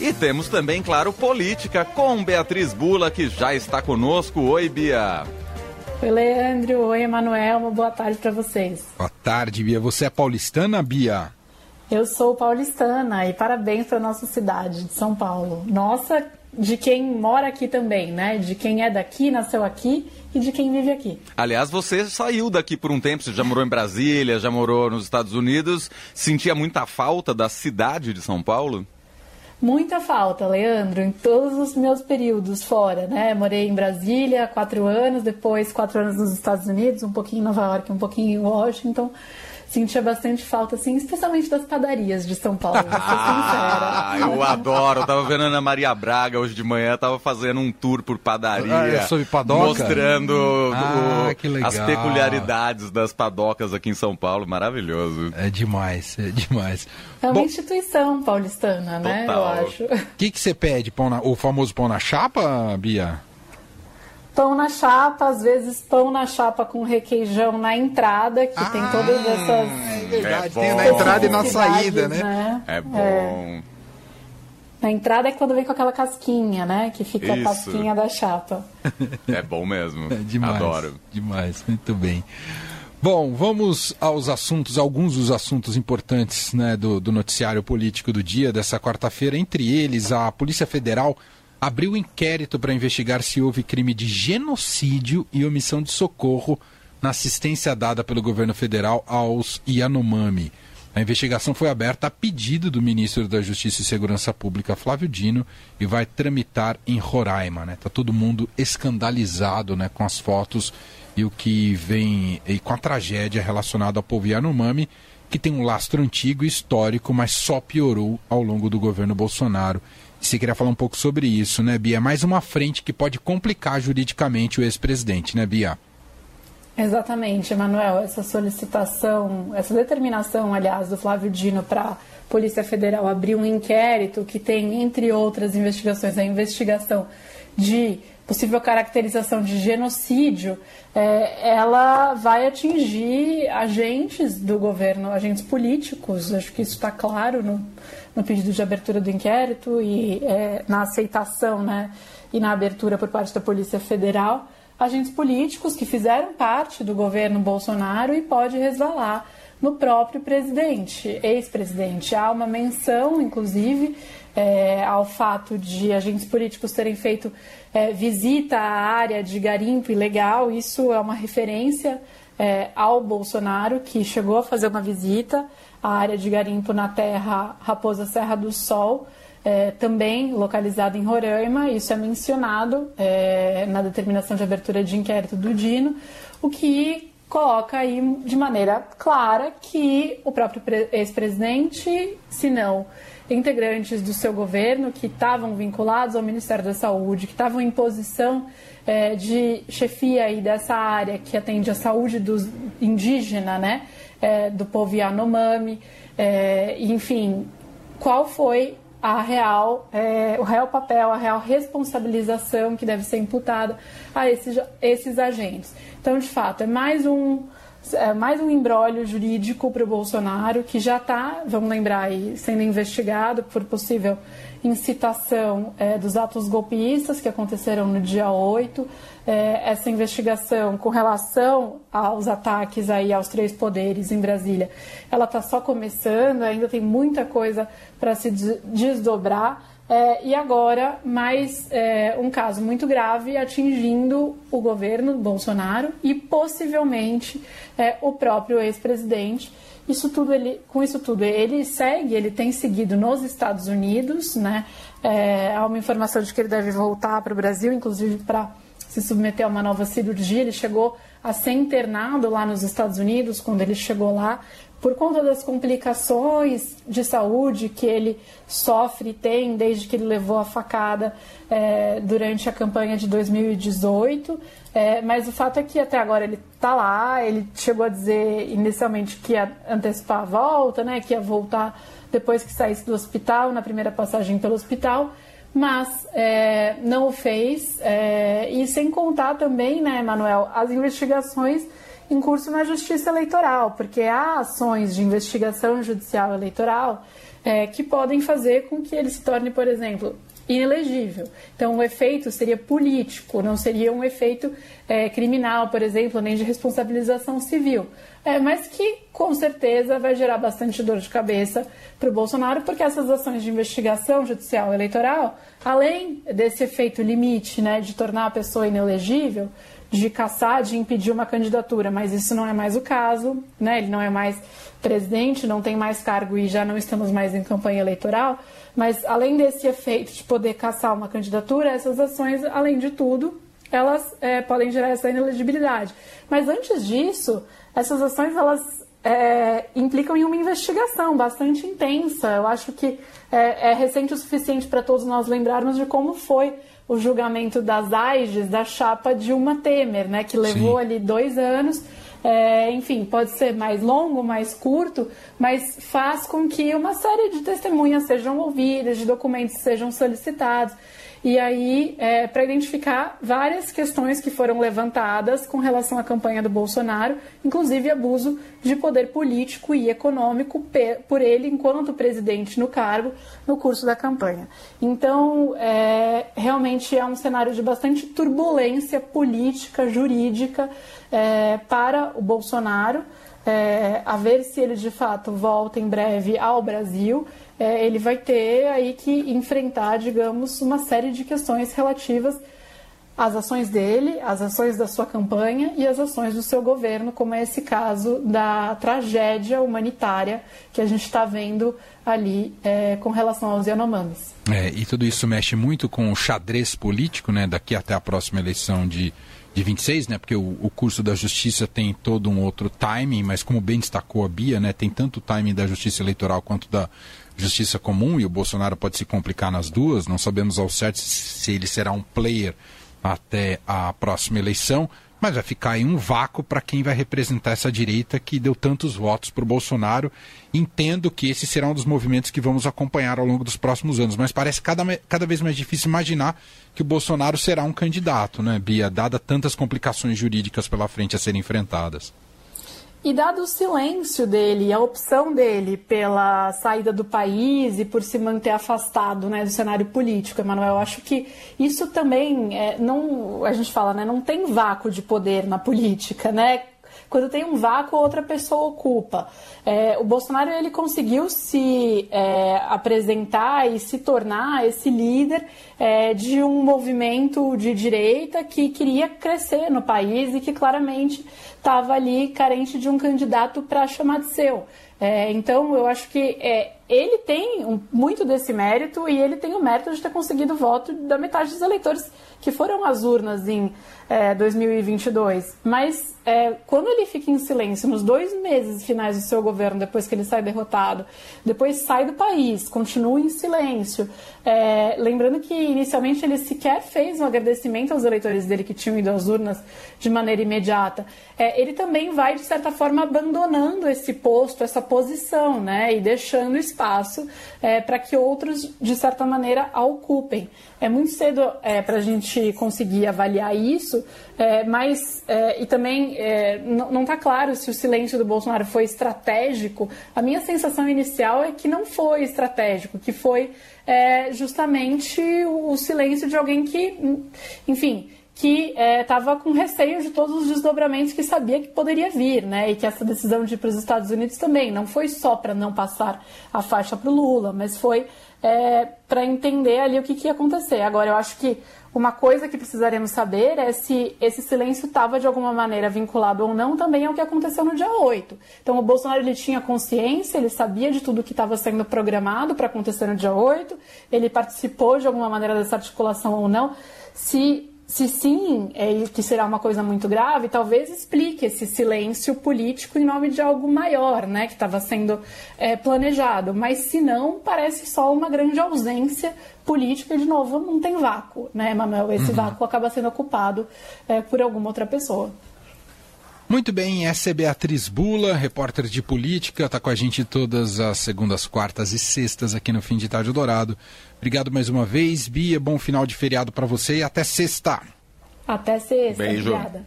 E temos também, claro, política com Beatriz Bula, que já está conosco. Oi, Bia. Oi, Leandro. Oi, Emanuel. Uma boa tarde para vocês. Boa tarde, Bia. Você é paulistana, Bia? Eu sou paulistana e parabéns para nossa cidade de São Paulo. Nossa, de quem mora aqui também, né? De quem é daqui, nasceu aqui e de quem vive aqui. Aliás, você saiu daqui por um tempo, você já morou em Brasília, já morou nos Estados Unidos. Sentia muita falta da cidade de São Paulo? Muita falta, Leandro, em todos os meus períodos fora, né? Morei em Brasília quatro anos, depois quatro anos nos Estados Unidos, um pouquinho em Nova York, um pouquinho em Washington sentia bastante falta, assim, especialmente das padarias de São Paulo, vou ser ah, eu adoro. Eu tava vendo a Ana Maria Braga hoje de manhã, tava fazendo um tour por padaria. Ah, é sobre padoca? Mostrando ah, o, as peculiaridades das padocas aqui em São Paulo. Maravilhoso. É demais, é demais. É uma Bom, instituição paulistana, né? Total. Eu acho. O que, que você pede? Pão na, o famoso pão na chapa, Bia? Pão na chapa, às vezes pão na chapa com requeijão na entrada, que ah, tem todas essas. É verdade, é tem na entrada e na saída, né? né? É bom. É. Na entrada é quando vem com aquela casquinha, né? Que fica Isso. a casquinha da chapa. É bom mesmo. É demais, Adoro. Demais, muito bem. Bom, vamos aos assuntos, alguns dos assuntos importantes né, do, do noticiário político do dia dessa quarta-feira. Entre eles, a Polícia Federal abriu inquérito para investigar se houve crime de genocídio e omissão de socorro na assistência dada pelo governo federal aos Yanomami. A investigação foi aberta a pedido do ministro da Justiça e Segurança Pública, Flávio Dino, e vai tramitar em Roraima. Está né? Tá todo mundo escandalizado né, com as fotos e o que vem e com a tragédia relacionada ao povo Yanomami, que tem um lastro antigo e histórico, mas só piorou ao longo do governo Bolsonaro. Você queria falar um pouco sobre isso, né, Bia? Mais uma frente que pode complicar juridicamente o ex-presidente, né, Bia? Exatamente, Emanuel. Essa solicitação, essa determinação, aliás, do Flávio Dino para a Polícia Federal abrir um inquérito que tem, entre outras investigações, a investigação de possível caracterização de genocídio, é, ela vai atingir agentes do governo, agentes políticos. Acho que isso está claro no, no pedido de abertura do inquérito e é, na aceitação né, e na abertura por parte da Polícia Federal, agentes políticos que fizeram parte do governo Bolsonaro e pode resvalar no próprio presidente, ex-presidente. Há uma menção, inclusive, é, ao fato de agentes políticos terem feito é, visita à área de garimpo ilegal. Isso é uma referência é, ao Bolsonaro, que chegou a fazer uma visita à área de garimpo na terra Raposa Serra do Sol, é, também localizada em Roraima. Isso é mencionado é, na determinação de abertura de inquérito do Dino, o que coloca aí de maneira clara que o próprio ex-presidente, se não integrantes do seu governo que estavam vinculados ao Ministério da Saúde, que estavam em posição é, de chefia aí dessa área que atende a saúde dos indígena, né, é, do povo Yanomami, é, enfim, qual foi a real, o real papel, a real responsabilização que deve ser imputada a esses, esses agentes. Então, de fato, é mais um é mais um embrólio jurídico para o Bolsonaro, que já está, vamos lembrar aí, sendo investigado por possível incitação é, dos atos golpistas que aconteceram no dia 8. É, essa investigação com relação aos ataques aí aos três poderes em Brasília, ela está só começando, ainda tem muita coisa para se desdobrar. É, e agora, mais é, um caso muito grave atingindo o governo Bolsonaro e possivelmente é, o próprio ex-presidente. Isso tudo ele, com isso tudo, ele segue, ele tem seguido nos Estados Unidos, né? É, há uma informação de que ele deve voltar para o Brasil, inclusive para se submeter a uma nova cirurgia. Ele chegou a ser internado lá nos Estados Unidos quando ele chegou lá por conta das complicações de saúde que ele sofre e tem desde que ele levou a facada é, durante a campanha de 2018. É, mas o fato é que até agora ele está lá, ele chegou a dizer inicialmente que ia antecipar a volta, né, que ia voltar depois que saísse do hospital, na primeira passagem pelo hospital, mas é, não o fez. É, e sem contar também, né, Manuel, as investigações em curso na Justiça Eleitoral, porque há ações de investigação judicial eleitoral é, que podem fazer com que ele se torne, por exemplo, inelegível. Então, o efeito seria político, não seria um efeito é, criminal, por exemplo, nem de responsabilização civil. É, mas que, com certeza, vai gerar bastante dor de cabeça para o Bolsonaro, porque essas ações de investigação judicial eleitoral, além desse efeito limite né, de tornar a pessoa inelegível, de caçar, de impedir uma candidatura, mas isso não é mais o caso, né? ele não é mais presidente, não tem mais cargo e já não estamos mais em campanha eleitoral. Mas além desse efeito de poder caçar uma candidatura, essas ações, além de tudo, elas é, podem gerar essa inelegibilidade. Mas antes disso, essas ações elas é, implicam em uma investigação bastante intensa. Eu acho que é, é recente o suficiente para todos nós lembrarmos de como foi o julgamento das AIGES da chapa Dilma Temer, né, que levou Sim. ali dois anos é, enfim, pode ser mais longo, mais curto, mas faz com que uma série de testemunhas sejam ouvidas, de documentos sejam solicitados. E aí, é, para identificar várias questões que foram levantadas com relação à campanha do Bolsonaro, inclusive abuso de poder político e econômico por ele enquanto presidente no cargo no curso da campanha. Então, é, realmente é um cenário de bastante turbulência política, jurídica é, para o Bolsonaro. É, a ver se ele de fato volta em breve ao Brasil é, ele vai ter aí que enfrentar, digamos, uma série de questões relativas às ações dele, às ações da sua campanha e às ações do seu governo, como é esse caso da tragédia humanitária que a gente está vendo ali é, com relação aos Yanomamis. É, e tudo isso mexe muito com o xadrez político, né, daqui até a próxima eleição de, de 26, né, porque o, o curso da justiça tem todo um outro timing, mas como bem destacou a Bia, né, tem tanto o timing da justiça eleitoral quanto da justiça comum e o Bolsonaro pode se complicar nas duas. Não sabemos ao certo se ele será um player até a próxima eleição, mas vai ficar em um vácuo para quem vai representar essa direita que deu tantos votos para o Bolsonaro. Entendo que esse será um dos movimentos que vamos acompanhar ao longo dos próximos anos, mas parece cada, cada vez mais difícil imaginar que o Bolsonaro será um candidato, né, Bia, dada tantas complicações jurídicas pela frente a serem enfrentadas. E dado o silêncio dele, a opção dele pela saída do país e por se manter afastado né, do cenário político, Emanuel, acho que isso também é, não, a gente fala, né, não tem vácuo de poder na política, né? Quando tem um vácuo, outra pessoa ocupa. É, o Bolsonaro ele conseguiu se é, apresentar e se tornar esse líder é, de um movimento de direita que queria crescer no país e que claramente estava ali carente de um candidato para chamar de seu. É, então, eu acho que é, ele tem um, muito desse mérito e ele tem o mérito de ter conseguido o voto da metade dos eleitores que foram às urnas em é, 2022. Mas é, quando ele fica em silêncio nos dois meses finais do seu governo, depois que ele sai derrotado, depois sai do país, continua em silêncio, é, lembrando que inicialmente ele sequer fez um agradecimento aos eleitores dele que tinham ido às urnas de maneira imediata, é, ele também vai, de certa forma, abandonando esse posto, essa posição, né, e deixando espaço é, para que outros, de certa maneira, a ocupem. É muito cedo é, para a gente conseguir avaliar isso, é, mas é, e também é, não está claro se o silêncio do Bolsonaro foi estratégico. A minha sensação inicial é que não foi estratégico, que foi é, justamente o, o silêncio de alguém que, enfim, que estava é, com receio de todos os desdobramentos que sabia que poderia vir, né? E que essa decisão de ir para os Estados Unidos também não foi só para não passar a faixa para o Lula, mas foi é, para entender ali o que, que ia acontecer. Agora, eu acho que uma coisa que precisaremos saber é se esse silêncio estava de alguma maneira vinculado ou não também ao que aconteceu no dia 8. Então, o Bolsonaro ele tinha consciência, ele sabia de tudo que estava sendo programado para acontecer no dia 8, ele participou de alguma maneira dessa articulação ou não. Se se sim, é, que será uma coisa muito grave, talvez explique esse silêncio político em nome de algo maior, né, que estava sendo é, planejado. Mas se não, parece só uma grande ausência política e, de novo, não tem vácuo, né, Manuel? Esse uhum. vácuo acaba sendo ocupado é, por alguma outra pessoa. Muito bem, essa é Beatriz Bula, repórter de política, está com a gente todas as segundas, quartas e sextas aqui no Fim de Tarde Dourado. Obrigado mais uma vez, Bia, bom final de feriado para você e até sexta. Até sexta, Beijo. obrigada.